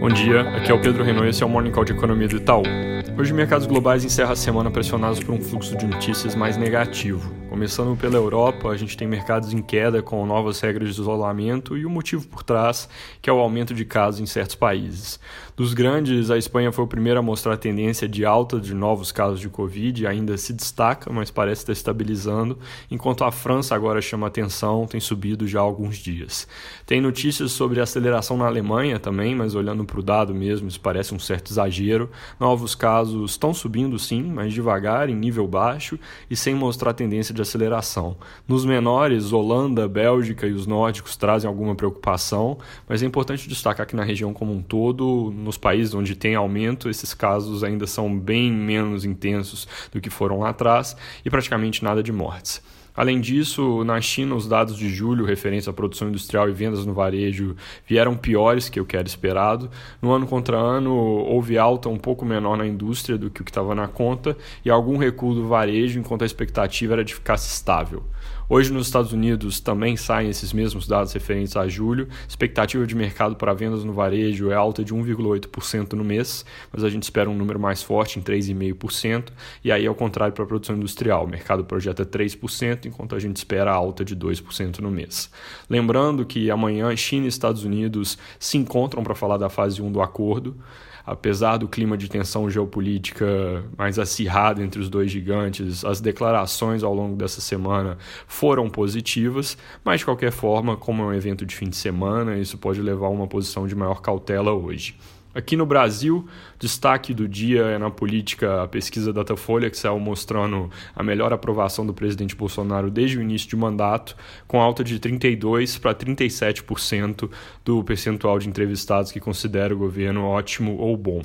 Bom dia, aqui é o Pedro Renault e esse é o Morning Call de Economia do Itaú. Hoje, mercados globais encerram a semana pressionados por um fluxo de notícias mais negativo. Começando pela Europa, a gente tem mercados em queda com novas regras de isolamento e o motivo por trás, que é o aumento de casos em certos países. Dos grandes, a Espanha foi o primeiro a mostrar a tendência de alta de novos casos de Covid, ainda se destaca, mas parece estar estabilizando, enquanto a França agora chama atenção, tem subido já há alguns dias. Tem notícias sobre aceleração na Alemanha também, mas olhando para o dado mesmo, isso parece um certo exagero. Novos casos estão subindo sim, mas devagar, em nível baixo e sem mostrar tendência de aceleração. Nos menores, Holanda, Bélgica e os nórdicos trazem alguma preocupação, mas é importante destacar que na região como um todo, nos países onde tem aumento, esses casos ainda são bem menos intensos do que foram lá atrás e praticamente nada de mortes. Além disso, na China, os dados de julho referentes à produção industrial e vendas no varejo vieram piores que o que era esperado. No ano contra ano, houve alta um pouco menor na indústria do que o que estava na conta e algum recuo do varejo, enquanto a expectativa era de ficar estável. Hoje, nos Estados Unidos, também saem esses mesmos dados referentes a julho. Expectativa de mercado para vendas no varejo é alta de 1,8% no mês, mas a gente espera um número mais forte, em 3,5%. E aí, ao contrário, para a produção industrial, o mercado projeta 3%, enquanto a gente espera alta de 2% no mês. Lembrando que amanhã China e Estados Unidos se encontram para falar da fase 1 do acordo apesar do clima de tensão geopolítica mais acirrado entre os dois gigantes, as declarações ao longo dessa semana foram positivas, mas de qualquer forma, como é um evento de fim de semana, isso pode levar a uma posição de maior cautela hoje. Aqui no Brasil, destaque do dia é na política a pesquisa Datafolha, que saiu mostrando a melhor aprovação do presidente Bolsonaro desde o início de mandato, com alta de 32% para 37% do percentual de entrevistados que consideram o governo ótimo ou bom.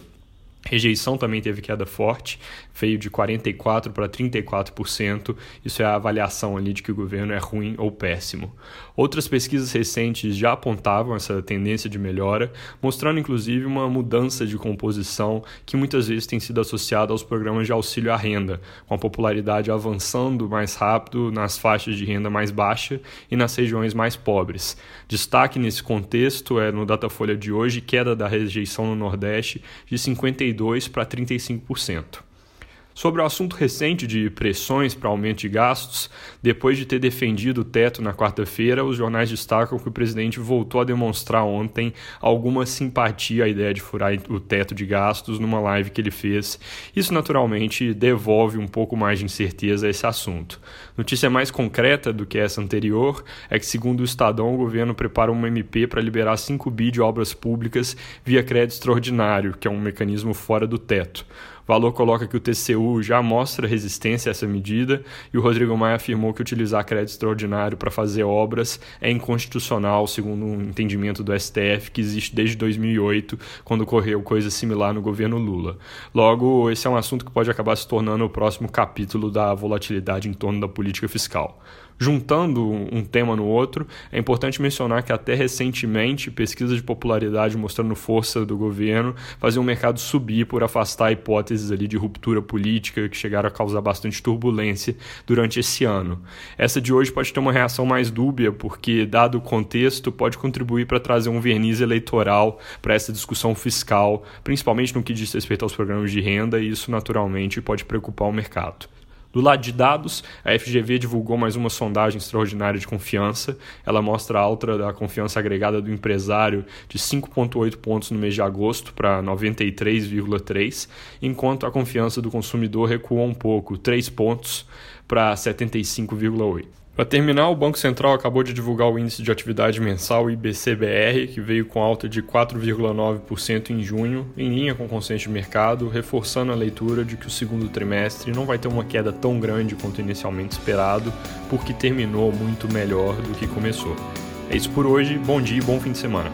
Rejeição também teve queda forte, veio de 44% para 34%. Isso é a avaliação ali de que o governo é ruim ou péssimo. Outras pesquisas recentes já apontavam essa tendência de melhora, mostrando inclusive uma mudança de composição que muitas vezes tem sido associada aos programas de auxílio à renda, com a popularidade avançando mais rápido nas faixas de renda mais baixa e nas regiões mais pobres. Destaque nesse contexto é no Datafolha de hoje queda da rejeição no Nordeste de 52 32% para 35%. Sobre o assunto recente de pressões para aumento de gastos, depois de ter defendido o teto na quarta-feira, os jornais destacam que o presidente voltou a demonstrar ontem alguma simpatia à ideia de furar o teto de gastos numa live que ele fez. Isso, naturalmente, devolve um pouco mais de incerteza a esse assunto. Notícia mais concreta do que essa anterior é que, segundo o Estadão, o governo prepara uma MP para liberar 5 bi de obras públicas via crédito extraordinário, que é um mecanismo fora do teto. Valor coloca que o TCU já mostra resistência a essa medida e o Rodrigo Maia afirmou que utilizar crédito extraordinário para fazer obras é inconstitucional, segundo um entendimento do STF que existe desde 2008, quando ocorreu coisa similar no governo Lula. Logo, esse é um assunto que pode acabar se tornando o próximo capítulo da volatilidade em torno da política fiscal. Juntando um tema no outro, é importante mencionar que até recentemente pesquisas de popularidade mostrando força do governo faziam o mercado subir por afastar hipóteses ali de ruptura política que chegaram a causar bastante turbulência durante esse ano. Essa de hoje pode ter uma reação mais dúbia, porque, dado o contexto, pode contribuir para trazer um verniz eleitoral para essa discussão fiscal, principalmente no que diz respeito aos programas de renda, e isso naturalmente pode preocupar o mercado. Do lado de dados, a FGV divulgou mais uma sondagem extraordinária de confiança. Ela mostra a alta da confiança agregada do empresário de 5,8 pontos no mês de agosto para 93,3, enquanto a confiança do consumidor recuou um pouco, 3 pontos para 75,8. Para terminar, o Banco Central acabou de divulgar o índice de atividade mensal IBCBR, que veio com alta de 4,9% em junho, em linha com o consenso de mercado, reforçando a leitura de que o segundo trimestre não vai ter uma queda tão grande quanto inicialmente esperado, porque terminou muito melhor do que começou. É isso por hoje, bom dia e bom fim de semana.